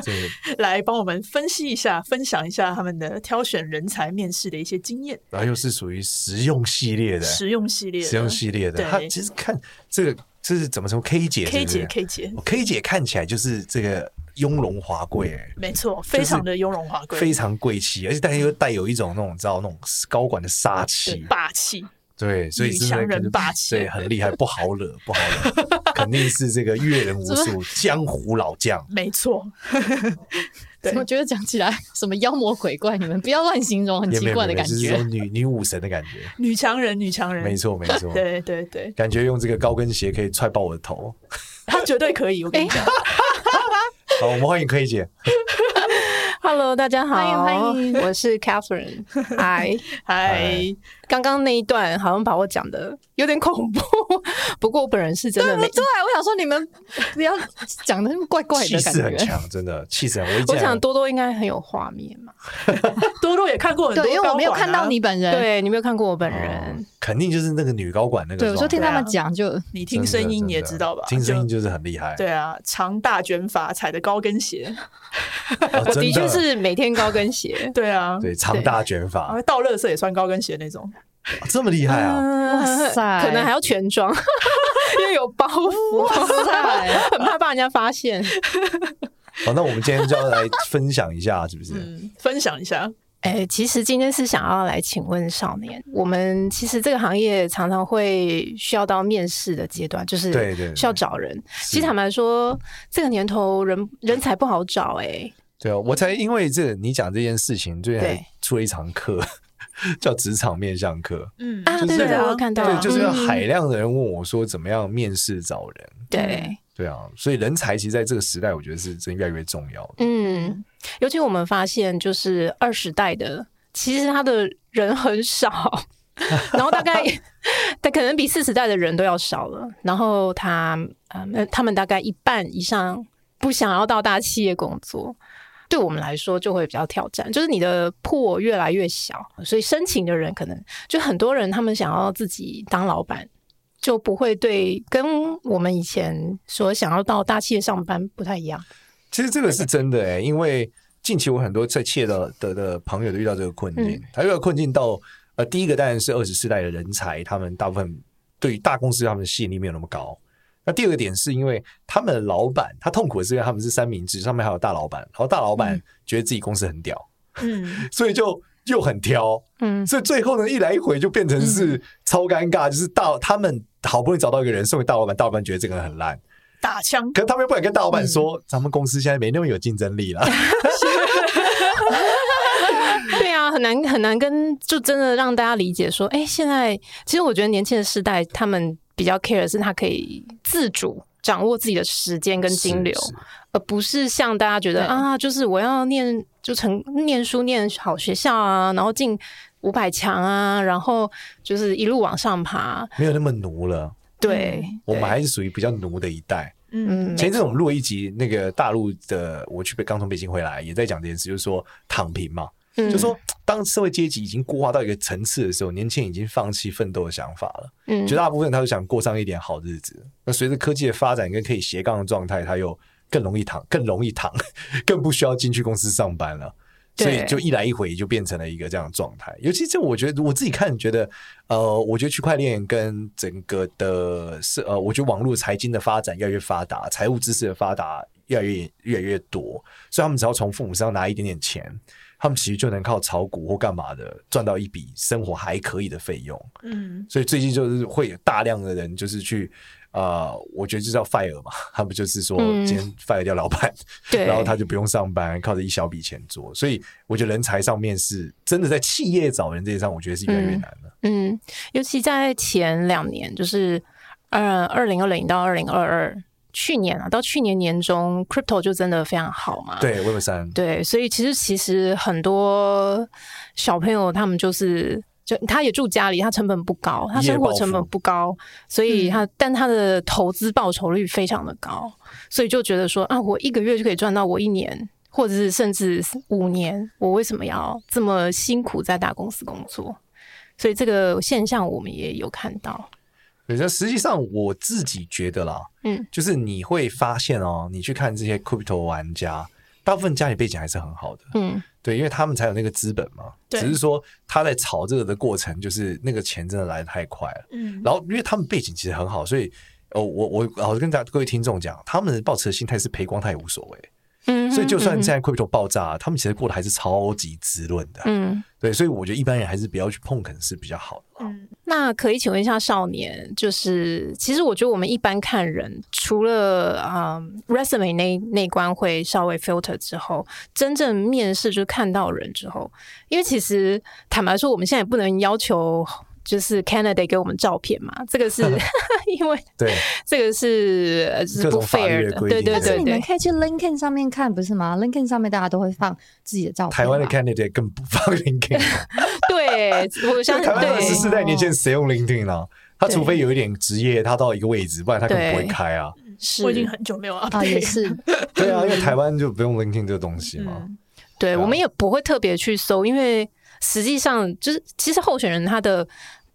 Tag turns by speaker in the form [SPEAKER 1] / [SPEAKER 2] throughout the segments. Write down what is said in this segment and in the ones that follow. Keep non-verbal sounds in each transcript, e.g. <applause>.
[SPEAKER 1] <laughs> 来帮我们分析一下、分享一下他们的挑选人才、面试的一些经验。
[SPEAKER 2] 然后又是属于实用系列的，
[SPEAKER 1] 实用系列，
[SPEAKER 2] 实用系列的。他其实看这个，这是怎么说？K 姐
[SPEAKER 1] ，K 姐，K 姐
[SPEAKER 2] ，K 姐看起来就是这个雍容华贵，哎，
[SPEAKER 1] 没错，非常的雍容华贵，
[SPEAKER 2] 非常贵气，而且但又带有一种那种，知道那种高管的杀气、
[SPEAKER 1] 霸气。
[SPEAKER 2] 对，所以
[SPEAKER 1] 女强人霸气，
[SPEAKER 2] 对，很厉害，不好惹，不好惹，<laughs> 肯定是这个阅人无 <laughs> 数江湖老将。
[SPEAKER 1] 没错，<laughs>
[SPEAKER 3] 对，我觉得讲起来 <laughs> 什么妖魔鬼怪，你们不要乱形容，很奇怪的感觉，
[SPEAKER 2] 就是说女女武神的感觉，
[SPEAKER 1] 女强人，女强人，
[SPEAKER 2] 没错，没错，
[SPEAKER 1] 对对对，
[SPEAKER 2] 感觉用这个高跟鞋可以踹爆我的头，
[SPEAKER 1] 他绝对可以，我跟你讲。
[SPEAKER 2] 好，我们欢迎柯以姐。
[SPEAKER 4] Hello，大家好，
[SPEAKER 3] 欢迎欢迎，
[SPEAKER 4] 我是 Catherine。嗨
[SPEAKER 1] 嗨，
[SPEAKER 4] 刚刚那一段好像把我讲的有点恐怖，<laughs> 不过我本人是真的没。
[SPEAKER 3] 对，我想说你们不要讲的那么怪怪的感觉，
[SPEAKER 2] 气势很强，真的气势很。
[SPEAKER 4] 我想多多应该很有画面嘛，<laughs>
[SPEAKER 1] 多多也看过很多，
[SPEAKER 3] 对，因为我没有看到你本人，
[SPEAKER 4] 对，你没有看过我本人，
[SPEAKER 2] 肯定就是那个女高管那个。
[SPEAKER 3] 对，我说听他们讲，就
[SPEAKER 1] 你听声音你也知道吧，
[SPEAKER 2] 听声音就是很厉害。
[SPEAKER 1] 对啊，长大卷发，踩的高跟鞋，<laughs>
[SPEAKER 4] 我的确是每天高跟鞋。
[SPEAKER 1] 对啊，
[SPEAKER 2] 对，长大卷发，
[SPEAKER 1] 倒垃圾也穿高跟鞋那种。<laughs>
[SPEAKER 2] 这么厉害啊！
[SPEAKER 4] 哇塞，可能还要全装，<laughs> 因为有包袱，哇塞，<laughs> 很怕把人家发现。
[SPEAKER 2] 好，那我们今天就要来分享一下，是不是？
[SPEAKER 1] 嗯，分享一下。
[SPEAKER 4] 哎、欸，其实今天是想要来请问少年，我们其实这个行业常常会需要到面试的阶段，就是对对，需要找人。其实坦白说，这个年头人人才不好找、欸，哎。
[SPEAKER 2] 对啊，我才因为这你讲这件事情，最近还出了一堂课。<laughs> 叫职场面向课，
[SPEAKER 1] 嗯
[SPEAKER 4] 啊，对对，我看到，
[SPEAKER 2] 对，就是海量的人问我说，怎么样面试找人？
[SPEAKER 4] 对，
[SPEAKER 2] 对啊，所以人才其实在这个时代，我觉得是真越来越重要的。
[SPEAKER 4] 嗯，尤其我们发现，就是二十代的，其实他的人很少，<laughs> 然后大概他可能比四十代的人都要少了，然后他，嗯，他们大概一半以上不想要到大企业工作。对我们来说就会比较挑战，就是你的破越来越小，所以申请的人可能就很多人，他们想要自己当老板，就不会对跟我们以前所想要到大企业上班不太一样。
[SPEAKER 2] 其实这个是真的哎，因为近期我很多在企业的的的朋友都遇到这个困境，嗯、他遇到困境到呃，第一个当然是二十世代的人才，他们大部分对于大公司他们的吸引力没有那么高。那第二个点是因为他们的老板他痛苦的是因为他们是三明治，上面还有大老板，然后大老板觉得自己公司很屌，嗯，所以就又很挑，嗯，所以最后呢一来一回就变成是。超尴尬，就是大他们好不容易找到一个人送给大老板，大老板觉得这个人很烂，
[SPEAKER 1] 打枪，
[SPEAKER 2] 可是他们又不敢跟大老板说，嗯、咱们公司现在没那么有竞争力了，<laughs>
[SPEAKER 4] 对啊，很难很难跟就真的让大家理解说，哎、欸，现在其实我觉得年轻的世代他们。比较 care 的是他可以自主掌握自己的时间跟金流，而不是像大家觉得啊，就是我要念就成念书念好学校啊，然后进五百强啊，然后就是一路往上爬，
[SPEAKER 2] 没有那么奴了。
[SPEAKER 4] 对，
[SPEAKER 2] 我们还是属于比较奴的一代。嗯，前一阵我们录一集那个大陆的，我去北刚从北京回来，也在讲这件事，就是说躺平嘛。嗯、就说，当社会阶级已经固化到一个层次的时候，年轻人已经放弃奋斗的想法了。嗯，绝大部分他都想过上一点好日子。那随着科技的发展跟可以斜杠的状态，他又更容易躺，<laughs> 更容易躺，更不需要进去公司上班了。所以就一来一回就变成了一个这样的状态。尤其这，我觉得我自己看觉得，呃，我觉得区块链跟整个的是呃，我觉得网络财经的发展越来越发达，财务知识的发达越来越越来越多，所以他们只要从父母身上拿一点点钱。他们其实就能靠炒股或干嘛的赚到一笔生活还可以的费用，嗯，所以最近就是会有大量的人就是去，呃，我觉得就叫 fire 嘛，<laughs> 他们就是说今天 fire 掉老板，对，然后他就不用上班，靠着一小笔钱做，所以我觉得人才上面是真的在企业找人这一上，我觉得是越来越难了，
[SPEAKER 4] 嗯，尤其在前两年，就是呃二零二零到二零二二。去年啊，到去年年中，crypto 就真的非常好嘛。
[SPEAKER 2] 对，Web 三。
[SPEAKER 4] 对，所以其实其实很多小朋友他们就是就他也住家里，他成本不高，他生活成本不高，所以他、嗯、但他的投资报酬率非常的高，所以就觉得说啊，我一个月就可以赚到我一年，或者是甚至五年，我为什么要这么辛苦在大公司工作？所以这个现象我们也有看到。
[SPEAKER 2] 对，那实际上我自己觉得啦，嗯，就是你会发现哦，你去看这些 crypto 玩家，大部分家里背景还是很好的，嗯。对，因为他们才有那个资本嘛。只是说他在炒这个的过程，就是那个钱真的来的太快了。嗯，然后因为他们背景其实很好，所以哦，我我我跟大家各位听众讲，他们的抱持的心态是赔光他也无所谓。嗯，所以就算现在 crypto 爆炸，他们其实过得还是超级滋润的。嗯，对，所以我觉得一般人还是不要去碰，可能是比较好的。
[SPEAKER 4] 嗯，那可以请问一下少年，就是其实我觉得我们一般看人，除了啊、嗯、resume 那那关会稍微 filter 之后，真正面试就是看到人之后，因为其实坦白说，我们现在也不能要求。就是 candidate 给我们照片嘛，这个是 <laughs> 因为
[SPEAKER 2] 对，
[SPEAKER 4] 这个是是不 fair 的，对对对。但是
[SPEAKER 3] 你们可以去 LinkedIn 上面看，不是吗？LinkedIn 上面大家都会放自己的照片。
[SPEAKER 2] 台湾的 candidate 更不放 LinkedIn。<laughs>
[SPEAKER 4] 对，我相信台湾
[SPEAKER 2] 的十四代年轻人谁用 LinkedIn 呢？他除非有一点职业，他到一个位置，不然他根本不会开啊。
[SPEAKER 1] 是我已经很久没有啊，
[SPEAKER 3] 也是。
[SPEAKER 2] 对啊，因为台湾就不用 LinkedIn 这个东西嘛。
[SPEAKER 4] 对，我们也不会特别去搜，因为。实际上，就是其实候选人他的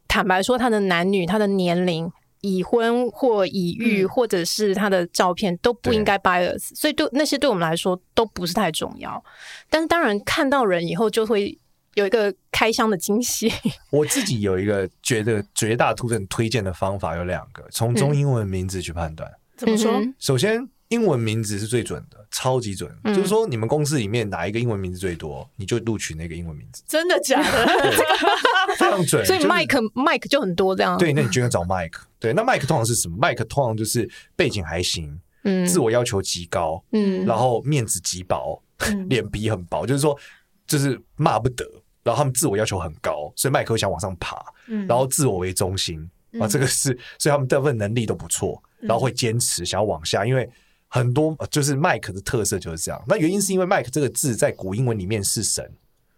[SPEAKER 4] 坦白说，他的男女、他的年龄、已婚或已育，或者是他的照片都不应该 bias，所以对那些对我们来说都不是太重要。但是当然看到人以后，就会有一个开箱的惊喜。<laughs>
[SPEAKER 2] 我自己有一个觉得绝大部分推荐的方法有两个，从中英文名字去判断。
[SPEAKER 1] 怎么说？
[SPEAKER 2] 首先。英文名字是最准的，超级准。嗯、就是说，你们公司里面哪一个英文名字最多，你就录取那个英文名字。
[SPEAKER 1] 真的假的？<laughs> <laughs>
[SPEAKER 2] 非常准。
[SPEAKER 4] 所以 Mike Mike 就很多这样。
[SPEAKER 2] 对，那你就要找 Mike。对，那 Mike 通常是什么？Mike 通常就是背景还行，嗯，自我要求极高，嗯，然后面子极薄，脸、嗯、<laughs> 皮很薄，就是说就是骂不得。然后他们自我要求很高，所以麦克会想往上爬，嗯，然后自我为中心啊，这个是，所以他们大部分能力都不错，然后会坚持想要往下，因为。很多就是 Mike 的特色就是这样，那原因是因为 Mike 这个字在古英文里面是神，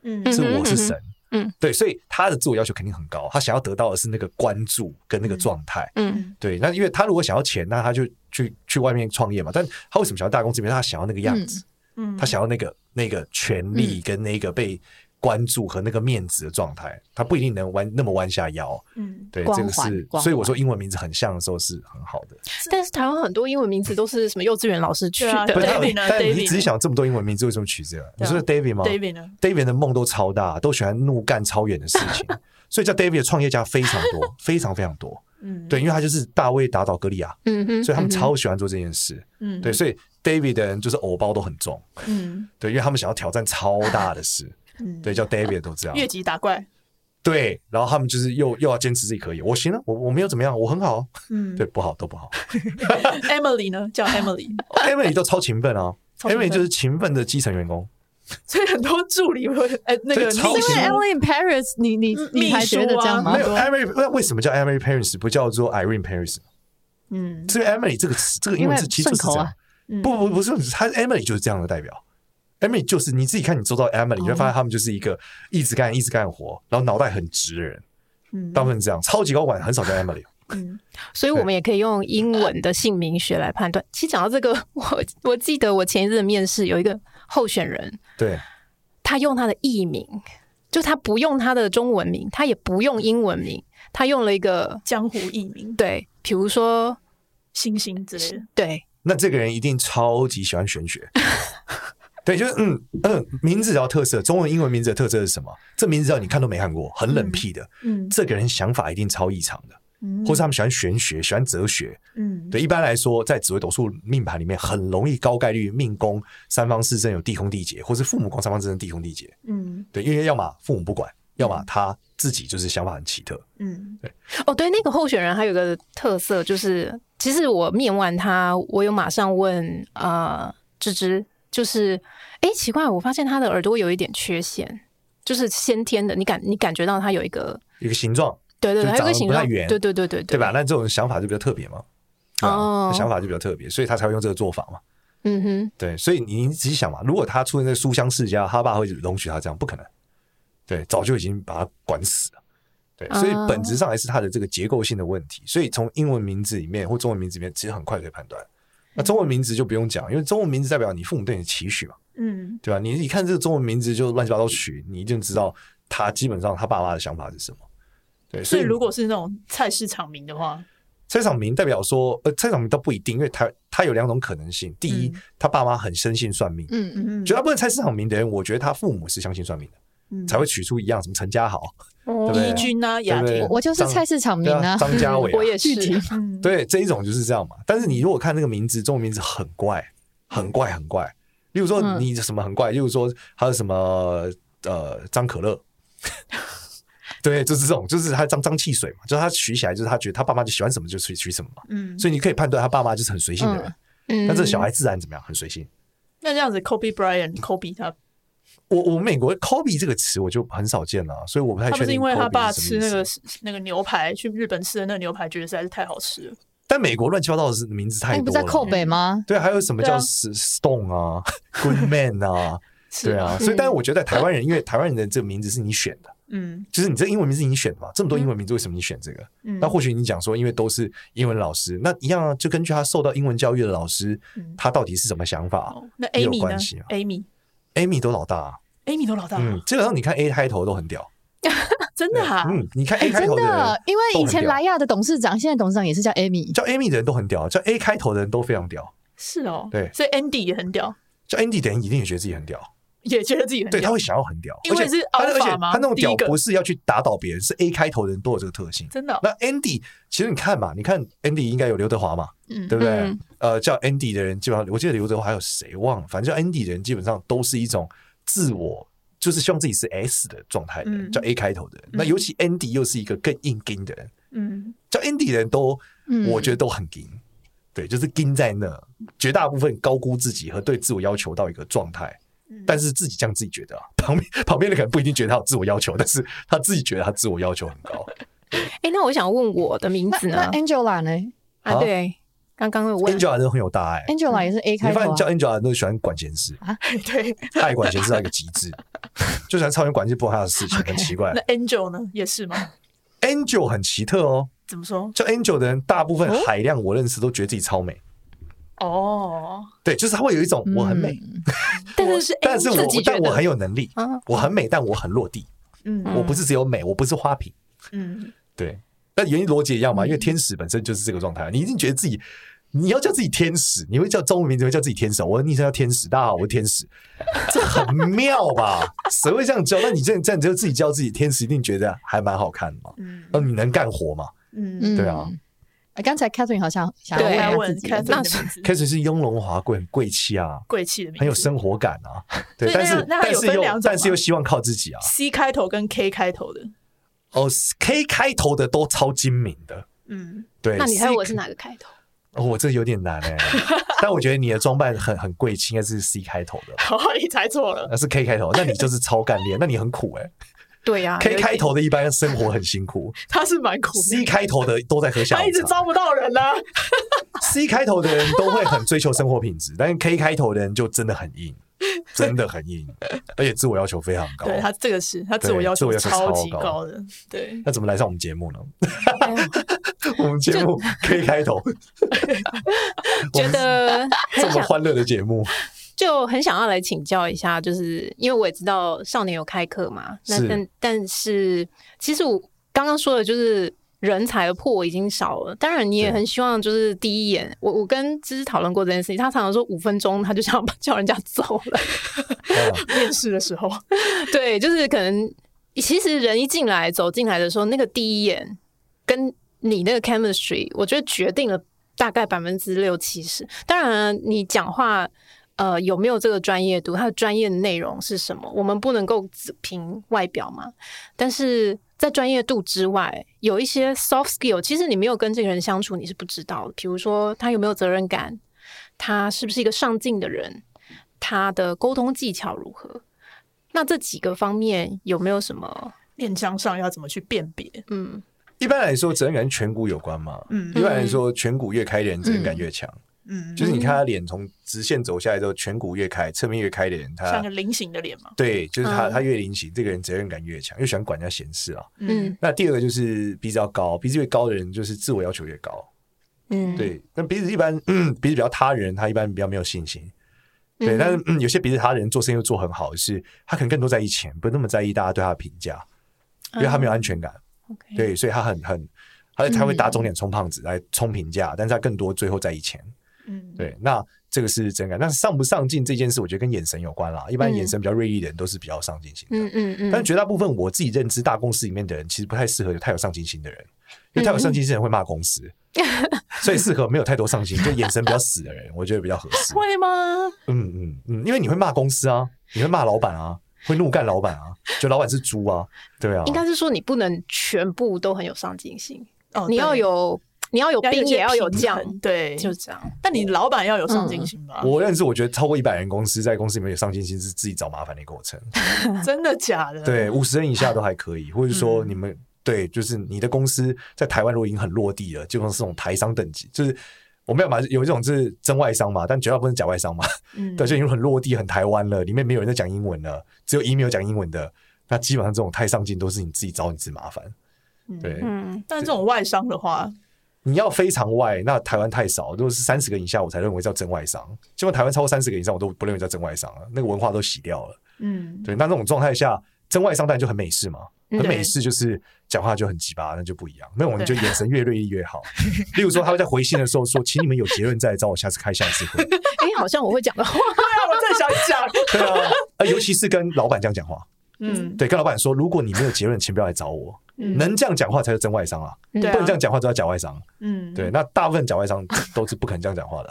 [SPEAKER 2] 嗯，是我是神，嗯，对，所以他的自我要求肯定很高，他想要得到的是那个关注跟那个状态，嗯，对，那因为他如果想要钱，那他就去去外面创业嘛，但他为什么想要大公司？因为他想要那个样子，嗯，他想要那个那个权利跟那个被。关注和那个面子的状态，他不一定能弯那么弯下腰。嗯，对，这个是，所以我说英文名字很像的时候是很好的。
[SPEAKER 4] 但是台湾很多英文名字都是什么幼稚园老师取的。
[SPEAKER 1] David 呢？
[SPEAKER 2] 但你仔细想，这么多英文名字为什么取这个？你说是 David 吗
[SPEAKER 1] ？David 呢
[SPEAKER 2] ？David 的梦都超大，都喜欢怒干超远的事情，<laughs> 所以叫 David 的创业家非常多，<laughs> 非常非常多。嗯，对，因为他就是大卫打倒歌利亚，嗯哼，所以他们超喜欢做这件事。嗯，对，所以 David 的人就是偶包都很重。嗯，对，因为他们想要挑战超大的事。嗯，对，叫 David 都这样，<laughs>
[SPEAKER 1] 越级打怪。
[SPEAKER 2] 对，然后他们就是又又要坚持自己可以，我行了，我我没有怎么样，我很好。嗯，对，不好都不好。<laughs>
[SPEAKER 1] Emily 呢？叫 Emily，Emily <laughs>
[SPEAKER 2] 都超勤奋啊，Emily 就是勤奋的基层员工。
[SPEAKER 1] 所以很多助理会哎，那个
[SPEAKER 3] 是因为 Emily in Paris，你你你还觉得这样吗？
[SPEAKER 2] 没有 Emily，为什么叫 Emily Paris 不叫做 Irene Paris？嗯，是因为 Emily 这个词，这个英文字其实是这样。不不不是，他 Emily 就是这样的代表。Emily 就是你自己看，你周遭 Emily，你会发现他们就是一个一直干、一直干活，然后脑袋很直的人。嗯，大部分这样，超级高管很少叫 Emily。
[SPEAKER 4] 嗯，所以我们也可以用英文的姓名学来判断。其实讲到这个，我我记得我前一阵面试有一个候选人，
[SPEAKER 2] 对，
[SPEAKER 4] 他用他的艺名，就他不用他的中文名，他也不用英文名，他用了一个
[SPEAKER 1] 江湖艺名，
[SPEAKER 4] 对，比如说
[SPEAKER 1] 星星之类的。
[SPEAKER 4] 对，
[SPEAKER 2] 那这个人一定超级喜欢玄学。<laughs> 对，就是嗯嗯，名字要特色，中文、英文名字的特色是什么？这名字只要你看都没看过，很冷僻的。嗯，嗯，这个人想法一定超异常的，嗯，或是他们喜欢玄学，喜欢哲学。嗯，对，一般来说，在紫微斗数命盘里面，很容易高概率命宫三方四正有地空地劫，或是父母宫三方四正地空地劫。嗯，对，因为要么父母不管，要么他自己就是想法很奇特。嗯，对。
[SPEAKER 4] 哦，对，那个候选人还有个特色，就是其实我面完他，我有马上问呃芝芝。就是，哎，奇怪，我发现他的耳朵有一点缺陷，就是先天的。你感你感觉到他有一个
[SPEAKER 2] 一个形状，
[SPEAKER 4] 对对，对，还有一个形状，
[SPEAKER 2] 不太圆，
[SPEAKER 4] 对对对对，
[SPEAKER 2] 对吧？那这种想法就比较特别嘛，哦，想法就比较特别，所以他才会用这个做法嘛。嗯哼，对，所以你仔细想嘛，如果他出现在书香世家，他爸会容许他这样？不可能，对，早就已经把他管死了。对，所以本质上还是他的这个结构性的问题。所以从英文名字里面或中文名字里面，其实很快可以判断。那中文名字就不用讲，因为中文名字代表你父母对你的期许嘛，嗯，对吧？你一看这个中文名字就乱七八糟取，你一定知道他基本上他爸妈的想法是什么。对，所以，
[SPEAKER 1] 如果是那种菜市场名的话，
[SPEAKER 2] 菜市场名代表说，呃，菜市场名倒不一定，因为他他有两种可能性。第一，嗯、他爸妈很深信算命，嗯嗯嗯，绝大部分菜市场名的人，我觉得他父母是相信算命的。才会取出一样什么陈家豪、
[SPEAKER 1] 怡君啊、雅婷，
[SPEAKER 3] 我就是菜市场名啊，
[SPEAKER 2] 张家伟，<laughs>
[SPEAKER 3] 我也是。<laughs>
[SPEAKER 2] 对，这一种就是这样嘛。但是你如果看那个名字，中文名字很怪，很怪，很怪。例如说你什么很怪，例如说还有什么呃张可乐，<laughs> 对，就是这种，就是他张张汽水嘛，就是他取起来就是他觉得他爸妈就喜欢什么就取取什么嘛。嗯，所以你可以判断他爸妈就是很随性的人。嗯，但这小孩自然怎么样，很随性。
[SPEAKER 1] 那这样子，Kobe Bryant，Kobe 他。
[SPEAKER 2] 我我美国 Kobe 这个词我就很少见了，所以我不太确定。他
[SPEAKER 1] 是因为他爸吃那个那个牛排，去日本吃的那个牛排，觉得实在是太好吃了。
[SPEAKER 2] 但美国乱七八糟的名字太多了。你不
[SPEAKER 3] 在扣北吗？
[SPEAKER 2] 对，还有什么叫 Stone 啊，Good Man 啊，<laughs> 对啊。所以，但是我觉得台湾人，因为台湾人的这个名字是你选的，嗯，就是你这英文名字你选的嘛，这么多英文名字，为什么你选这个？那或许你讲说，因为都是英文老师，那一样啊，就根据他受到英文教育的老师，他到底是什么想法？
[SPEAKER 1] 那 Amy 呢
[SPEAKER 2] ？Amy，Amy 都老大。
[SPEAKER 1] Amy 都老大，
[SPEAKER 2] 嗯，基本上你看 A 开头都很屌，<laughs>
[SPEAKER 1] 真的哈，
[SPEAKER 2] 嗯，你看 A 开头真的，
[SPEAKER 3] 因为以前莱亚的董事长，现在董事长也是叫 Amy，
[SPEAKER 2] 叫 Amy 的人都很屌，叫 A 开头的人都非常屌，
[SPEAKER 1] 是哦，
[SPEAKER 2] 对，
[SPEAKER 1] 所以 Andy 也很屌，
[SPEAKER 2] 叫 Andy 的人一定也觉得自己很屌，<laughs>
[SPEAKER 1] 也觉得自己很屌，
[SPEAKER 2] 对，他会想要很屌，
[SPEAKER 1] 因为是而且而且？
[SPEAKER 2] 他那种屌不是要去打倒别人，是 A 开头的人都有这个特性，
[SPEAKER 1] 真的。
[SPEAKER 2] 那 Andy 其实你看嘛，你看 Andy 应该有刘德华嘛，嗯，对不对？呃，叫 Andy 的人基本上，我记得刘德华还有谁忘了，反正叫 Andy 的人基本上都是一种自我。就是希望自己是 S 的状态的人，叫 A 开头的人。那尤其 Andy 又是一个更硬钉的人，嗯，叫 Andy 的人都，我觉得都很硬，对，就是钉在那。绝大部分高估自己和对自我要求到一个状态，但是自己这样自己觉得啊，<laughs> 旁边旁边的可能不一定觉得他有自我要求，但是他自己觉得他自我要求很高。<laughs>
[SPEAKER 4] 哎，那我想问我的名字呢
[SPEAKER 3] ？Angela 呢？
[SPEAKER 4] 啊，对。刚刚问
[SPEAKER 2] Angela 都很有大爱
[SPEAKER 3] ，Angela 也是 A 开头。你发现
[SPEAKER 2] 叫 Angela 都喜欢管闲事啊？<laughs>
[SPEAKER 1] 对，
[SPEAKER 2] 爱管闲事到一个极致，就喜欢超人管一些不关他的事情，很奇怪。
[SPEAKER 1] 那 Angel 呢？也是吗
[SPEAKER 2] ？Angel 很奇特哦。
[SPEAKER 1] 怎么说？
[SPEAKER 2] 叫 Angel 的人，大部分海量我认识都觉得自己超美。
[SPEAKER 1] 哦，
[SPEAKER 2] 对，就是他会有一种我很美，
[SPEAKER 1] 但 <laughs> 是
[SPEAKER 2] 但是我但我很有能力，我很美，但我很落地。嗯，我不是只有美，我不是花瓶。嗯，对。但原因逻辑一样嘛？因为天使本身就是这个状态，你一定觉得自己。你要叫自己天使，你会叫中文名字会叫自己天使。我的昵称叫天使，大家好，我是天使，这很妙吧？谁会这样叫？那你这样这样就自己叫自己天使，一定觉得还蛮好看的嘛？嗯，那你能干活吗？嗯，对啊。
[SPEAKER 3] 刚才 Catherine 好像想要问
[SPEAKER 2] Catherine 是雍容华贵，很贵气啊，<laughs>
[SPEAKER 1] 贵气的名字，
[SPEAKER 2] 很有生活感啊。<laughs> 对，但是但是又但是又希望靠自己啊。
[SPEAKER 1] C 开头跟 K 开头的，
[SPEAKER 2] 哦，K 开头的都超精明的。嗯，对。
[SPEAKER 4] 那你猜我是哪个开头？
[SPEAKER 2] 哦，我这有点难哎，但我觉得你的装扮很很贵气，应该是 C 开头的。<laughs>
[SPEAKER 1] 哦，你猜错了，
[SPEAKER 2] 那是 K 开头，那你就是超干练，那你很苦哎。
[SPEAKER 4] 对呀
[SPEAKER 2] ，K 开头的一般生活很辛苦，<laughs>
[SPEAKER 1] 他是蛮苦。
[SPEAKER 2] C 开头的都在喝下午茶，
[SPEAKER 1] 他一直招不到人呢。<laughs>
[SPEAKER 2] C 开头的人都会很追求生活品质，但是 K 开头的人就真的很硬。<laughs> 真的很硬，而且自我要求非常高。
[SPEAKER 1] 对，他这个是他自我要求超级高的。对，
[SPEAKER 2] 那怎么来上我们节目呢？我们节目 K 开头，
[SPEAKER 4] 觉得
[SPEAKER 2] 这么欢乐的节目，
[SPEAKER 4] 就很想要来请教一下，就是因为我也知道少年有开课嘛，那但但是其实我刚刚说的就是。人才的破已经少了，当然你也很希望就是第一眼，我我跟芝芝讨论过这件事情，他常常说五分钟他就想叫人家走了。<laughs>
[SPEAKER 1] 面试的时候，<laughs>
[SPEAKER 4] 对，就是可能其实人一进来走进来的时候，那个第一眼跟你那个 chemistry，我觉得决定了大概百分之六七十。当然你讲话呃有没有这个专业度，他的专业内容是什么，我们不能够只凭外表嘛，但是。在专业度之外，有一些 soft skill，其实你没有跟这个人相处，你是不知道的。比如说，他有没有责任感，他是不是一个上进的人，他的沟通技巧如何？那这几个方面有没有什么
[SPEAKER 1] 面向上要怎么去辨别？
[SPEAKER 2] 嗯，一般来说，责任感跟颧骨有关嘛。嗯，一般来说，颧骨越开的人，责任感越强。嗯，就是你看他脸从直线走下来之后，颧骨越开，侧面越开的人，他
[SPEAKER 1] 像个菱形的脸嘛。
[SPEAKER 2] 对，就是他，他越菱形，这个人责任感越强，又喜欢管人家闲事啊。
[SPEAKER 4] 嗯，
[SPEAKER 2] 那第二个就是鼻子要高，鼻子越高的人就是自我要求越高。嗯，对。那鼻子一般，嗯，鼻子比较塌人，他一般比较没有信心。对，但是嗯，有些鼻子塌的人做生意又做很好的是，他可能更多在意钱，不那么在意大家对他的评价，因为他没有安全感。对，所以他很很，他他会打肿脸充胖子来充评价，但是他更多最后在意钱。嗯，对，那这个是真感。但是上不上进这件事，我觉得跟眼神有关啦。一般眼神比较锐利的人都是比较上进心的。嗯嗯嗯。但是绝大部分我自己认知大公司里面的人，其实不太适合有太有上进心的人，因为太有上进心的人会骂公司，<laughs> 所以适合没有太多上进，就眼神比较死的人，我觉得比较合适。<laughs>
[SPEAKER 1] 会吗？
[SPEAKER 2] 嗯嗯嗯，因为你会骂公司啊，你会骂老板啊，会怒干老板啊，觉得老板是猪啊，对啊。
[SPEAKER 4] 应该是说你不能全部都很有上进心，哦，你要有。你要有兵也要有将，
[SPEAKER 1] 对，
[SPEAKER 4] 就这样。
[SPEAKER 1] 但你老板要有上进心吧？
[SPEAKER 2] 我认识，我觉得超过一百人公司，在公司里面有上进心是自己找麻烦的过程。<laughs>
[SPEAKER 1] 真的假的？
[SPEAKER 2] 对，五十人以下都还可以，或者说你们对，就是你的公司在台湾如果已经很落地了，就像是这种台商等级，就是我没有嘛，有一种是真外商嘛，但绝大部分是假外商嘛。嗯，对，就已经很落地、很台湾了，里面没有人在讲英文了，只有 email 讲英文的，那基本上这种太上进都是你自己找你自己麻烦。对，
[SPEAKER 1] 嗯，但这种外商的话。
[SPEAKER 2] 你要非常外，那台湾太少。如果是三十个以下，我才认为叫真外商。结果台湾超过三十个以上，我都不认为叫真外商了。那个文化都洗掉了。嗯，对。那那种状态下，真外商当然就很美式嘛。很美式就是讲话就很鸡巴，那就不一样。那我们就眼神越锐利越好。<laughs> 例如说，他会在回信的时候说：“请你们有结论再来找我，下次开下一次会。<laughs> ”
[SPEAKER 4] 哎，好像我会讲的话，<laughs>
[SPEAKER 1] 我再想讲。
[SPEAKER 2] 对啊，呃，尤其是跟老板这样讲话。嗯，对，跟老板说：“如果你没有结论，请不要来找我。<laughs> ”能这样讲话才是真外商啊！不能这样讲话，就叫假外商。嗯，对，那大部分假外商都是不可能这样讲话的。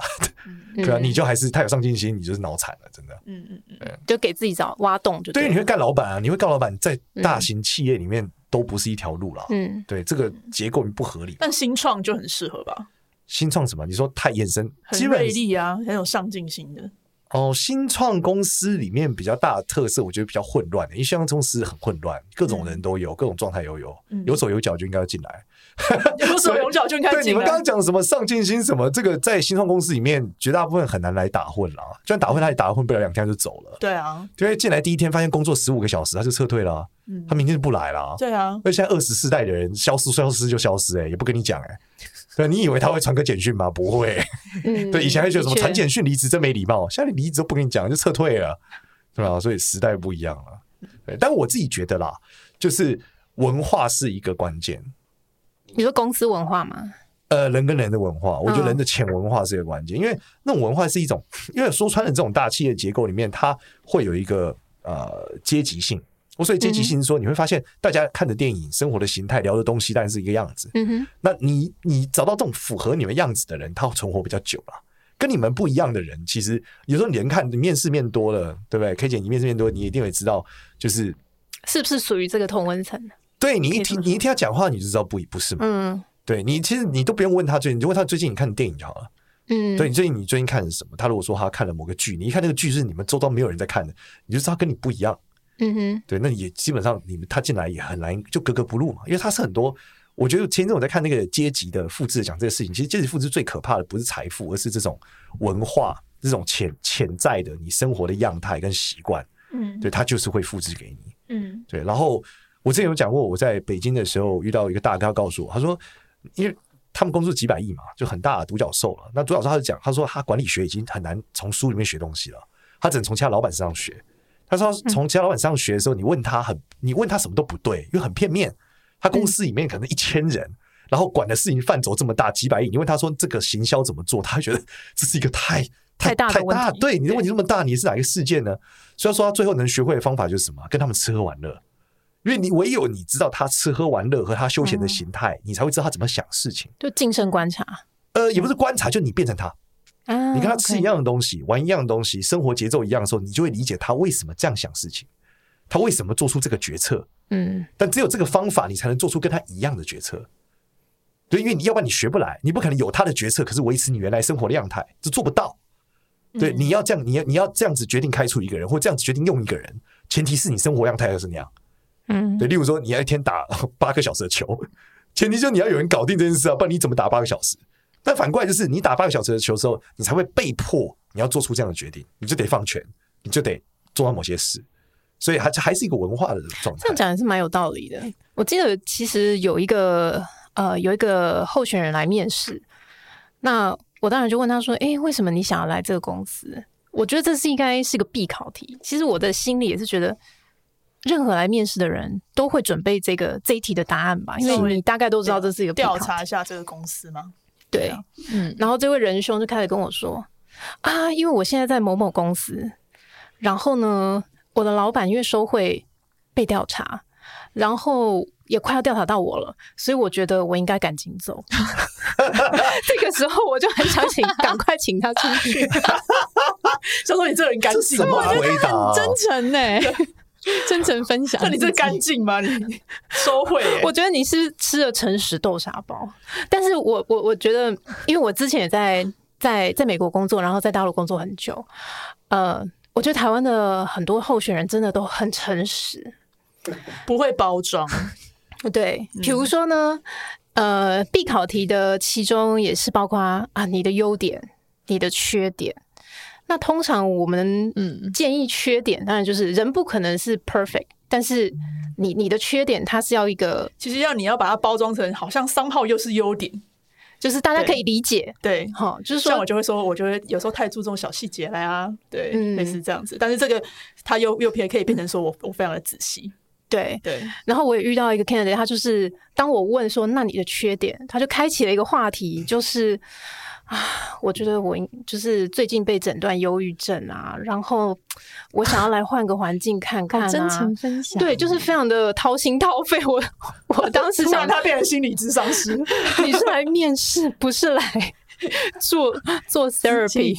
[SPEAKER 2] <laughs> 对啊，你就还是太有上进心，你就是脑残了，真的。嗯嗯
[SPEAKER 4] 嗯，就给自己找挖洞，就
[SPEAKER 2] 对。你会干老板啊？你会干老板，在大型企业里面都不是一条路了。嗯，对，这个结构不合理。
[SPEAKER 1] 但新创就很适合吧？
[SPEAKER 2] 新创什么？你说太眼神
[SPEAKER 1] 很锐利啊，很有上进心的。
[SPEAKER 2] 哦，新创公司里面比较大的特色，我觉得比较混乱的，因为新创公司很混乱，各种人都有，各种状态都有，有手有脚就应该要进来，<laughs>
[SPEAKER 1] 有手有脚就应该进来。
[SPEAKER 2] 对，你们刚刚讲什么上进心什么，这个在新创公司里面绝大部分很难来打混了，就算打混，他也打混不了两天就走了。
[SPEAKER 1] 对啊，
[SPEAKER 2] 因为进来第一天发现工作十五个小时，他就撤退了，他明天就不来了。
[SPEAKER 1] 对啊，
[SPEAKER 2] 而现在二十四代的人消失消失就消失，哎，也不跟你讲，哎。对，你以为他会传个简讯吗？不会。嗯、<laughs> 对，以前还觉得什么传简讯离职真没礼貌，现在离职都不跟你讲就撤退了，对吧？所以时代不一样了。对，但我自己觉得啦，就是文化是一个关键。
[SPEAKER 4] 你说公司文化吗？
[SPEAKER 2] 呃，人跟人的文化，我觉得人的潜文化是一个关键，哦、因为那种文化是一种，因为说穿了，这种大企业结构里面，它会有一个呃阶级性。我所以阶级性说，你会发现大家看的电影、生活的形态、聊的东西，当然是一个样子。嗯哼，那你你找到这种符合你们样子的人，他会存活比较久了。跟你们不一样的人，其实有时候你人看你面试面多了，对不对？K 姐，你面试面多，你一定会知道，就是
[SPEAKER 4] 是不是属于这个同温层？
[SPEAKER 2] 对，你一听你一听他讲话，你就知道不不是吗？嗯，对你其实你都不用问他最近，你就问他最近你看的电影就好了。嗯，对，你最近你最近看的什么？他如果说他看了某个剧，你一看那个剧是你们周遭没有人在看的，你就知道他跟你不一样。嗯哼，对，那也基本上你们他进来也很难就格格不入嘛，因为他是很多。我觉得前阵我在看那个阶级的复制讲这个事情，其实阶级复制最可怕的不是财富，而是这种文化，这种潜潜在的你生活的样态跟习惯。嗯，对，他就是会复制给你。嗯，对。然后我之前有讲过，我在北京的时候遇到一个大哥，告诉我，他说，因为他们公司几百亿嘛，就很大的独角兽了。那独角兽他就讲，他说他管理学已经很难从书里面学东西了，他只能从其他老板身上学。他说：“从其他老板上学的时候，你问他很，你问他什么都不对，因为很片面。他公司里面可能一千人，然后管的事情范畴这么大，几百亿。你问他说这个行销怎么做，他觉得这是一个太
[SPEAKER 4] 太大的问题。
[SPEAKER 2] 对，你的问题这么大，你是哪一个事件呢？所以说他最后能学会的方法就是什么？跟他们吃喝玩乐。因为你唯有你知道他吃喝玩乐和他休闲的形态，你才会知道他怎么想事情。
[SPEAKER 4] 就近身观察，
[SPEAKER 2] 呃，也不是观察，就你变成他。”你跟他吃一样的东西，玩一样的东西，生活节奏一样的时候，你就会理解他为什么这样想事情，他为什么做出这个决策。嗯，但只有这个方法，你才能做出跟他一样的决策。对，因为你要不然你学不来，你不可能有他的决策，可是维持你原来生活的样态，这做不到。对，你要这样，你要你要这样子决定开除一个人，或这样子决定用一个人，前提是你生活样态要是那样。嗯，对，例如说你要一天打八个小时的球，前提就是你要有人搞定这件事啊，不然你怎么打八个小时？但反过来就是，你打半个小时的球的时候，你才会被迫你要做出这样的决定，你就得放权，你就得做到某些事，所以还还是一个文化的状态。
[SPEAKER 4] 这样讲也是蛮有道理的。我记得其实有一个呃有一个候选人来面试，那我当然就问他说：“哎、欸，为什么你想要来这个公司？”我觉得这是应该是个必考题。其实我的心里也是觉得，任何来面试的人都会准备这个这一题的答案吧，因为你大概都知道这是一个。
[SPEAKER 1] 调查一下这个公司吗？
[SPEAKER 4] 对，嗯，然后这位仁兄就开始跟我说啊，因为我现在在某某公司，然后呢，我的老板因为收贿被调查，然后也快要调查到我了，所以我觉得我应该赶紧走。<laughs> <laughs> 这个时候我就很想请，赶快请他出去。
[SPEAKER 1] 就说你这人干净，
[SPEAKER 2] 什么回答？
[SPEAKER 3] 很 <laughs> 真诚呢、欸。<laughs> 真诚分享，
[SPEAKER 1] 那你这干净吗？你收回、欸？<laughs>
[SPEAKER 4] 我觉得你是吃了诚实豆沙包。但是我我我觉得，因为我之前也在在在美国工作，然后在大陆工作很久。呃，我觉得台湾的很多候选人真的都很诚实，
[SPEAKER 1] 不会包装。<laughs>
[SPEAKER 4] 对，比如说呢，呃，必考题的其中也是包括啊，你的优点，你的缺点。那通常我们嗯建议缺点，当然就是人不可能是 perfect，但是你你的缺点它是要一个，
[SPEAKER 1] 其实要你要把它包装成好像商号又是优点，
[SPEAKER 4] 就是大家可以理解，
[SPEAKER 1] 对，哈，就是说像我就会说，我觉得有时候太注重小细节了呀，对，嗯、类似这样子，但是这个它又又可以可以变成说我我非常的仔细，
[SPEAKER 4] 对
[SPEAKER 1] 对，
[SPEAKER 4] 然后我也遇到一个 candidate，他就是当我问说那你的缺点，他就开启了一个话题，就是。啊，我觉得我就是最近被诊断忧郁症啊，然后我想要来换个环境看看啊，
[SPEAKER 3] 真诚分享，
[SPEAKER 4] 对，就是非常的掏心掏肺。我我当时想
[SPEAKER 1] 他变成心理咨商师，<laughs>
[SPEAKER 4] 你是来面试，不是来做做 therapy，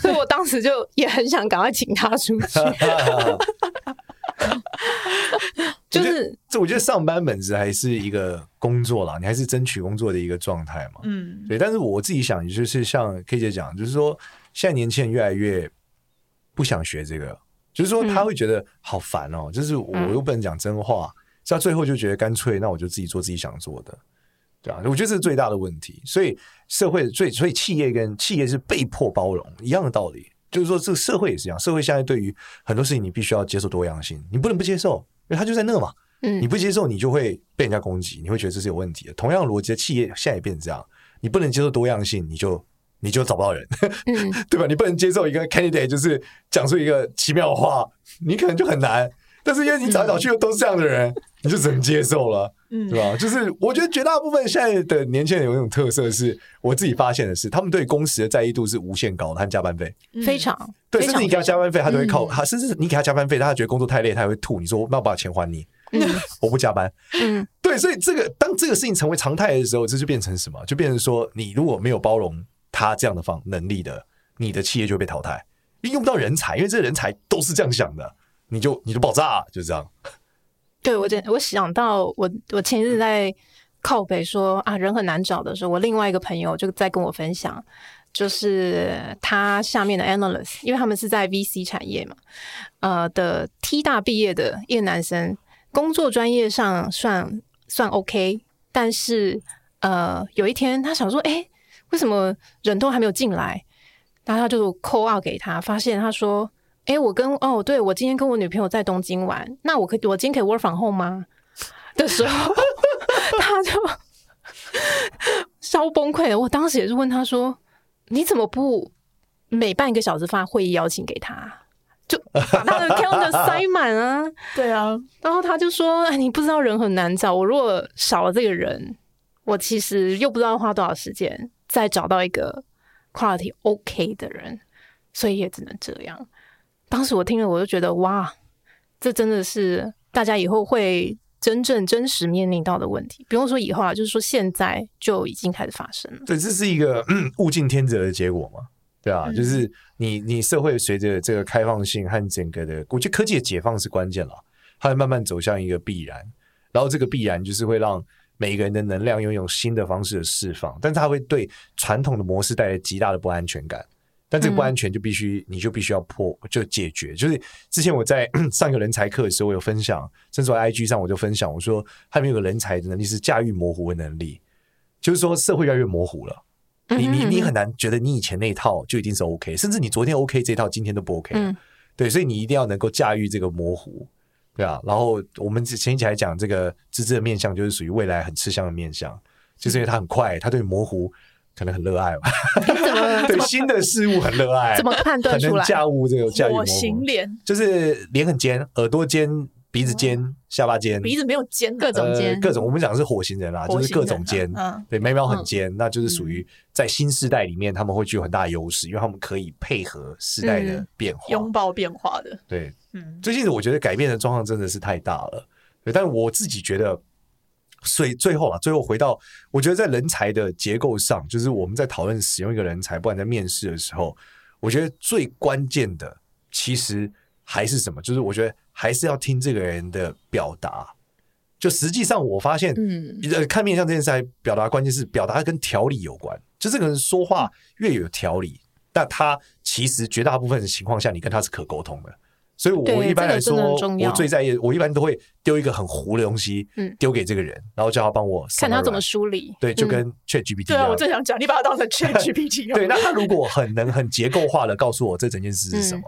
[SPEAKER 4] 所以我当时就也很想赶快请他出去。<laughs> <laughs> 就是，
[SPEAKER 2] 这我觉得上班本质还是一个工作啦，你还是争取工作的一个状态嘛。嗯，对。但是我自己想，就是像 K 姐讲，就是说现在年轻人越来越不想学这个，就是说他会觉得好烦哦、喔。就是我又不能讲真话，到、嗯、最后就觉得干脆，那我就自己做自己想做的，对啊，我觉得这是最大的问题。所以社会，所以所以企业跟企业是被迫包容一样的道理。就是说，这个社会也是一样。社会现在对于很多事情，你必须要接受多样性，你不能不接受，因为它就在那嘛。嗯，你不接受，你就会被人家攻击，你会觉得这是有问题的。同样逻辑的企业现在也变成这样，你不能接受多样性，你就你就找不到人，嗯、<laughs> 对吧？你不能接受一个 candidate 就是讲出一个奇妙的话，你可能就很难。但是因为你找来找去都是这样的人，你就只能接受了。嗯，对吧？就是我觉得绝大部分现在的年轻人有一种特色，是我自己发现的是，他们对工时的在意度是无限高的，和加班费。
[SPEAKER 4] 非常
[SPEAKER 2] 对，甚至你给他加班费，他都会靠他，甚至你给他加班费，他觉得工作太累，他还会吐。你说那我把钱还你，嗯，<laughs> 我不加班，嗯，对，所以这个当这个事情成为常态的时候，这就变成什么？就变成说，你如果没有包容他这样的方能力的，你的企业就会被淘汰，因为用不到人才，因为这人才都是这样想的，你就你就爆炸，就这样。<laughs>
[SPEAKER 4] 对，我我想到我我前日在靠北说啊，人很难找的时候，我另外一个朋友就在跟我分享，就是他下面的 analyst，因为他们是在 VC 产业嘛，呃的 T 大毕业的一个男生，工作专业上算算 OK，但是呃有一天他想说，哎，为什么人都还没有进来？然后他就 call out 给他，发现他说。哎、欸，我跟哦，对，我今天跟我女朋友在东京玩，那我可以，我今天可以 work from home 吗？的时候，<laughs> 他就稍崩溃了。我当时也是问他说：“你怎么不每半个小时发会议邀请给他，就把他的 calendar 塞满啊？<laughs> ”
[SPEAKER 1] 对啊，
[SPEAKER 4] 然后他就说：“哎，你不知道人很难找，我如果少了这个人，我其实又不知道花多少时间再找到一个 quality OK 的人，所以也只能这样。”当时我听了，我就觉得哇，这真的是大家以后会真正真实面临到的问题。不用说以后啊，就是说现在就已经开始发生了。
[SPEAKER 2] 对，这是一个物竞天择的结果嘛？对啊，嗯、就是你你社会随着这个开放性和整个的，我觉得科技的解放是关键了，它会慢慢走向一个必然。然后这个必然就是会让每一个人的能量拥有新的方式的释放，但是它会对传统的模式带来极大的不安全感。但这个不安全就必须，你就必须要破，就解决。就是之前我在 <clears throat> 上一个人才课的时候，我有分享，甚至在 IG 上我就分享，我说他们有个人才的能力是驾驭模糊的能力，就是说社会越来越模糊了，你你你很难觉得你以前那一套就一定是 OK，甚至你昨天 OK 这一套今天都不 OK。嗯，对，所以你一定要能够驾驭这个模糊，对啊。然后我们前一起来讲这个资质的面相，就是属于未来很吃香的面相，就是因为它很快，它对模糊可能很热爱吧。<laughs> 对新的事物很热爱，
[SPEAKER 4] 怎么判断出来？
[SPEAKER 2] 驾驭这个驾驭模糊，
[SPEAKER 1] 型脸
[SPEAKER 2] 就是脸很尖，耳朵尖。鼻子尖，下巴尖，
[SPEAKER 1] 鼻子没有尖，
[SPEAKER 3] 各种尖，
[SPEAKER 2] 呃，各种。我们讲的是火星人啦，就是各种尖。嗯，对，眉毛很尖，那就是属于在新时代里面他们会具有很大的优势，因为他们可以配合时代的变化，
[SPEAKER 1] 拥抱变化的。
[SPEAKER 2] 对，嗯，最近我觉得改变的状况真的是太大了。对，但是我自己觉得，所以最后啊，最后回到，我觉得在人才的结构上，就是我们在讨论使用一个人才，不管在面试的时候，我觉得最关键的其实还是什么？就是我觉得。还是要听这个人的表达。就实际上，我发现，嗯，看面相这件事，还表达关键是表达跟条理有关。就这个人说话越有条理，那他其实绝大部分的情况下，你跟他是可沟通的。所以我一般来说，我最在意，我一般都会丢一个很糊的东西，嗯，丢给这个人，然后叫他帮我
[SPEAKER 4] 看他怎么梳理。
[SPEAKER 2] 对，就跟 ChatGPT。
[SPEAKER 1] 对啊，我正想讲，你把它当成 ChatGPT。<laughs>
[SPEAKER 2] 对，那他如果很能很结构化的告诉我这整件事是什么，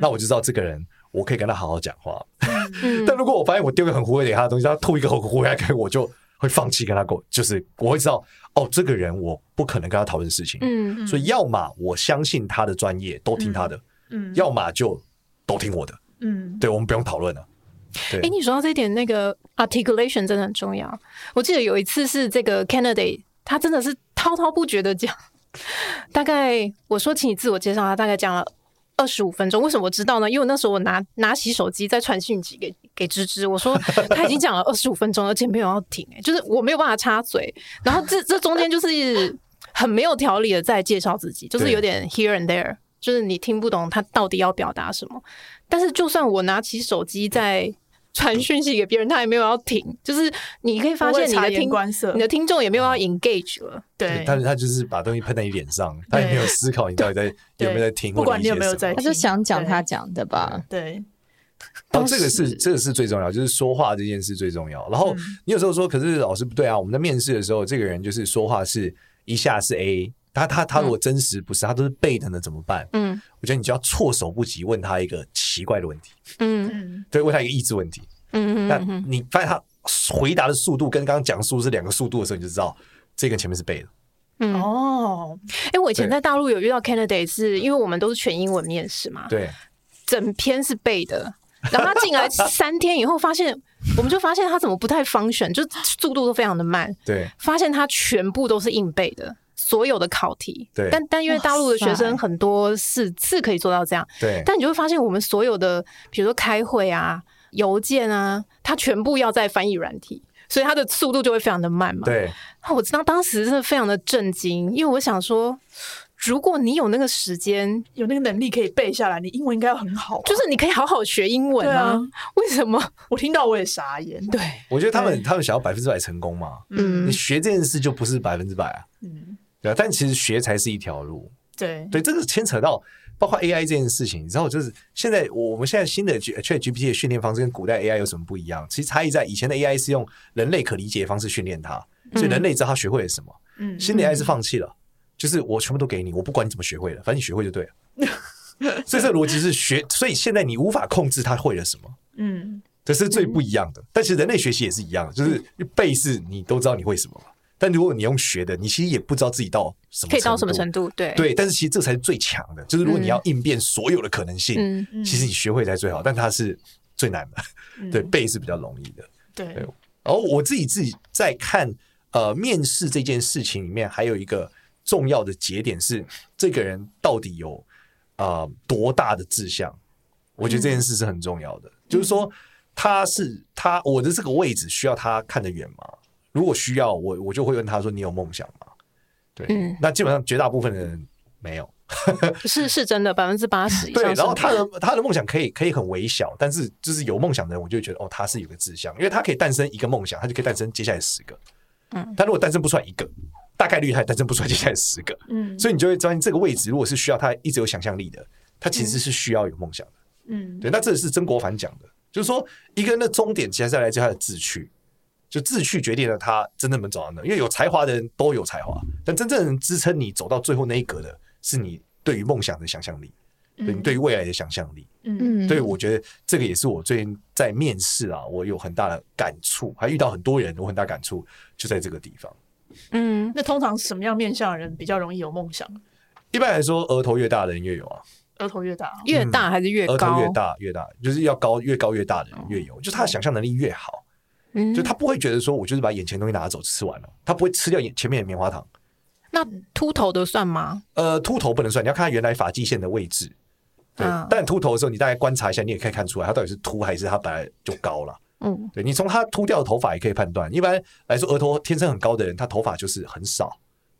[SPEAKER 2] 那我就知道这个人。我可以跟他好好讲话，<laughs> 但如果我发现我丢个很糊给他的东西，他吐一个很糊来给 <laughs> 我，就会放弃跟他沟。就是我会知道，哦，这个人我不可能跟他讨论事情。嗯，所以要么我相信他的专业，都听他的，嗯，要么就都听我的。嗯，对，我们不用讨论了。对，
[SPEAKER 4] 哎，你说到这一点，那个 articulation 真的很重要。我记得有一次是这个 candidate，他真的是滔滔不绝的讲，<laughs> 大概我说请你自我介绍，他大概讲了。二十五分钟，为什么我知道呢？因为那时候我拿拿起手机在传讯息给给芝芝，我说 <laughs> 他已经讲了二十五分钟，而且没有要停，欸，就是我没有办法插嘴。然后这这中间就是很没有条理的在介绍自己，就是有点 here and there，就是你听不懂他到底要表达什么。但是就算我拿起手机在。传讯息给别人，他也没有要停，就是你可以发现你的听你的听众也没有要 engage 了，
[SPEAKER 1] 对。
[SPEAKER 2] 但是他就是把东西喷在你脸上，他也没有思考你到底在有没有在听，
[SPEAKER 1] 不管你有没有在听，
[SPEAKER 3] 他就想讲他讲的吧，
[SPEAKER 1] 对。
[SPEAKER 2] 哦，这个是这个是最重要，就是说话这件事最重要。然后你有时候说，可是老师不对啊，我们在面试的时候，这个人就是说话是一下是 A，他他他如果真实不是，他都是背的呢，怎么办？嗯，我觉得你就要措手不及，问他一个奇怪的问题。嗯，对，问他一个意志问题。嗯，那你发现他回答的速度跟刚刚讲述是两个速度的时候，你就知道这个前面是背的。
[SPEAKER 4] 嗯哦，哎、欸，我以前在大陆有遇到 candidate，是因为我们都是全英文面试嘛，
[SPEAKER 2] 对，
[SPEAKER 4] 整篇是背的。然后他进来三天以后，发现我们就发现他怎么不太 function，就速度都非常的慢。
[SPEAKER 2] 对，
[SPEAKER 4] 发现他全部都是硬背的，所有的考题。
[SPEAKER 2] 对，
[SPEAKER 4] 但但因为大陆的学生很多是是可以做到这样。
[SPEAKER 2] 对，
[SPEAKER 4] 但你就会发现我们所有的，比如说开会啊。邮件啊，它全部要在翻译软体，所以它的速度就会非常的慢嘛。
[SPEAKER 2] 对，
[SPEAKER 4] 我知道当时真的非常的震惊，因为我想说，如果你有那个时间，
[SPEAKER 1] 有那个能力可以背下来，你英文应该要很好，
[SPEAKER 4] 就是你可以好好学英文啊。啊为什么？
[SPEAKER 1] 我听到我也傻眼。
[SPEAKER 4] 对，
[SPEAKER 2] 我觉得他们他们想要百分之百成功嘛。嗯，你学这件事就不是百分之百啊。嗯，对啊，但其实学才是一条路。
[SPEAKER 1] 对，
[SPEAKER 2] 对，这个牵扯到。包括 AI 这件事情，你知道，就是现在我们现在新的 ChatGPT 的训练方式跟古代 AI 有什么不一样？其实差异在以前的 AI 是用人类可理解的方式训练它，所以人类知道它学会了什么。嗯，新的 AI 是放弃了，就是我全部都给你，我不管你怎么学会了，反正你学会就对了。<laughs> 所以这个逻辑是学，所以现在你无法控制他会了什么。嗯，这是最不一样的。但其实人类学习也是一样的，就是背是你都知道你会什么嘛。但如果你用学的，你其实也不知道自己到什么
[SPEAKER 4] 可以到什么程度，对
[SPEAKER 2] 对。但是其实这才是最强的，就是如果你要应变所有的可能性，嗯、其实你学会才最好。但它是最难的，嗯、对，背是比较容易的。
[SPEAKER 1] 对。
[SPEAKER 2] 然后我自己自己在看呃面试这件事情里面，还有一个重要的节点是，这个人到底有啊、呃、多大的志向？我觉得这件事是很重要的。嗯、就是说，他是他我的这个位置需要他看得远吗？如果需要我，我就会问他说：“你有梦想吗？”对，嗯，那基本上绝大部分的人没有，<laughs> <laughs>
[SPEAKER 4] 是是真的百分之八十以上。
[SPEAKER 2] 对，然后他的他的梦想可以可以很微小，但是就是有梦想的人，我就会觉得哦，他是有个志向，因为他可以诞生一个梦想，他就可以诞生接下来十个。嗯，但如果诞生不出来一个，大概率他也诞生不出来接下来十个。嗯，所以你就会发现这个位置，如果是需要他一直有想象力的，他其实是需要有梦想的。嗯，对，那这是曾国藩讲的，就是说一个人的终点其实是来自他的志趣。就志趣决定了他真正能走到哪。因为有才华的人都有才华，但真正能支撑你走到最后那一格的，是你对于梦想的想象力，对你对于未来的想象力。嗯，所以我觉得这个也是我最近在面试啊，我有很大的感触，还遇到很多人，我很大感触就在这个地方。
[SPEAKER 1] 嗯，那通常什么样面向的人比较容易有梦想？
[SPEAKER 2] 一般来说，额头越大的人越有啊。
[SPEAKER 1] 额头越大，
[SPEAKER 4] 越大还是越高？
[SPEAKER 2] 额头越大越大，就是要高，越高越大的人越有，就是他的想象能力越好。嗯，就他不会觉得说，我就是把眼前东西拿走吃完了，他不会吃掉眼前面的棉花糖。
[SPEAKER 4] 那秃头的算吗？
[SPEAKER 2] 呃，秃头不能算，你要看他原来发际线的位置。对，但秃头的时候，你大概观察一下，你也可以看出来，他到底是秃还是他本来就高了。嗯，对，你从他秃掉的头发也可以判断。一般来说，额头天生很高的人，他头发就是很少、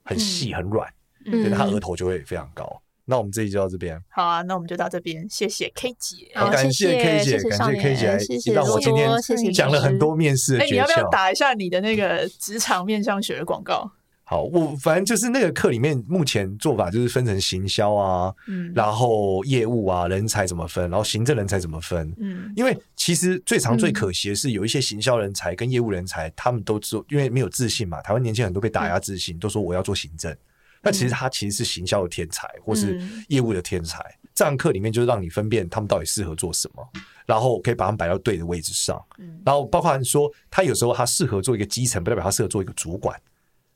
[SPEAKER 2] 很细、很软，所以他额头就会非常高。那我们这一集就到这边，
[SPEAKER 1] 好啊，那我们就到这边，谢谢 K 姐，
[SPEAKER 2] 好，感谢 K 姐，感谢 K 姐，让我今天讲了很多面试的诀窍。哎，你
[SPEAKER 1] 要不要打一下你的那个职场面向学的广告？<laughs>
[SPEAKER 2] 好，我反正就是那个课里面，目前做法就是分成行销啊，嗯，然后业务啊，人才怎么分，然后行政人才怎么分，嗯，因为其实最常最可惜的是，有一些行销人才跟业务人才，他们都做，因为没有自信嘛，台湾年轻人都被打压自信，都说我要做行政。那其实他其实是行销的天才，或是业务的天才。嗯、这堂课里面就是让你分辨他们到底适合做什么，然后可以把他们摆到对的位置上。嗯、然后包括说，他有时候他适合做一个基层，不代表他适合做一个主管。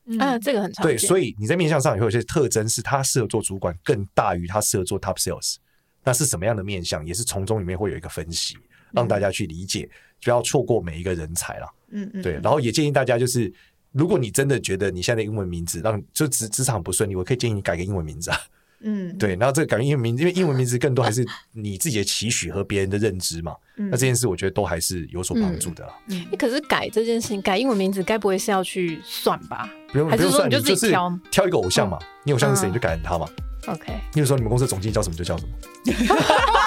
[SPEAKER 4] 嗯，这个很常见。
[SPEAKER 2] 对，所以你在面向上也会有些特征，是他适合做主管，更大于他适合做 top sales。那是什么样的面向？也是从中里面会有一个分析，让大家去理解，不要错过每一个人才了。嗯嗯，对。然后也建议大家就是。如果你真的觉得你现在的英文名字让就职职场不顺利，我可以建议你改个英文名字啊。嗯，对，然后这个改个英文名字，因为英文名字更多还是你自己的期许和别人的认知嘛。嗯、那这件事我觉得都还是有所帮助的。
[SPEAKER 4] 嗯，可是改这件事情，改英文名字，该不会是要去算吧？
[SPEAKER 2] 不用，不用算，你就自己挑，挑一个偶像嘛。嗯、你偶像是谁，你就改成他嘛。
[SPEAKER 4] OK。
[SPEAKER 2] 你有时候你们公司的总经理叫什么就叫什么。<laughs>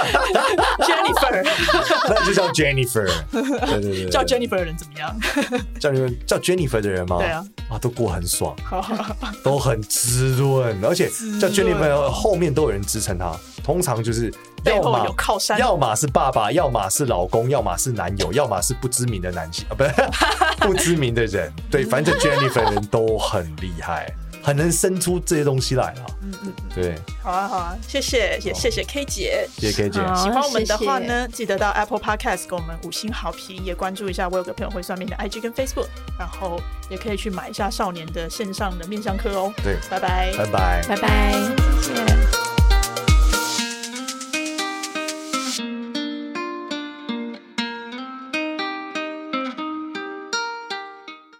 [SPEAKER 2] <laughs>
[SPEAKER 1] Jennifer，<laughs>
[SPEAKER 2] 那就叫 Jennifer。对对对，
[SPEAKER 1] 叫 Jennifer 的人怎么样？
[SPEAKER 2] 叫你们叫 Jennifer 的人吗？
[SPEAKER 1] 对啊，
[SPEAKER 2] 啊，都过很爽，都很滋润，而且叫 Jennifer 后面都有人支撑他。通常就是要么
[SPEAKER 1] 有靠山，
[SPEAKER 2] 要么是爸爸，要么是老公，要么是男友，要么是不知名的男性啊，不是 <laughs> 不知名的人。对，反正 Jennifer 的人都很厉害。很能生出这些东西来啊，嗯嗯，对，
[SPEAKER 1] 好啊好啊，谢谢也谢谢 K 姐，
[SPEAKER 2] 谢谢 K 姐，
[SPEAKER 1] 喜欢我们的话呢，记得到 Apple Podcast 给我们五星好评，也关注一下我有个朋友会算命的 IG 跟 Facebook，然后也可以去买一下少年的线上的面相课哦，
[SPEAKER 2] 对，
[SPEAKER 1] 拜拜，
[SPEAKER 2] 拜拜，
[SPEAKER 4] 拜拜，谢谢。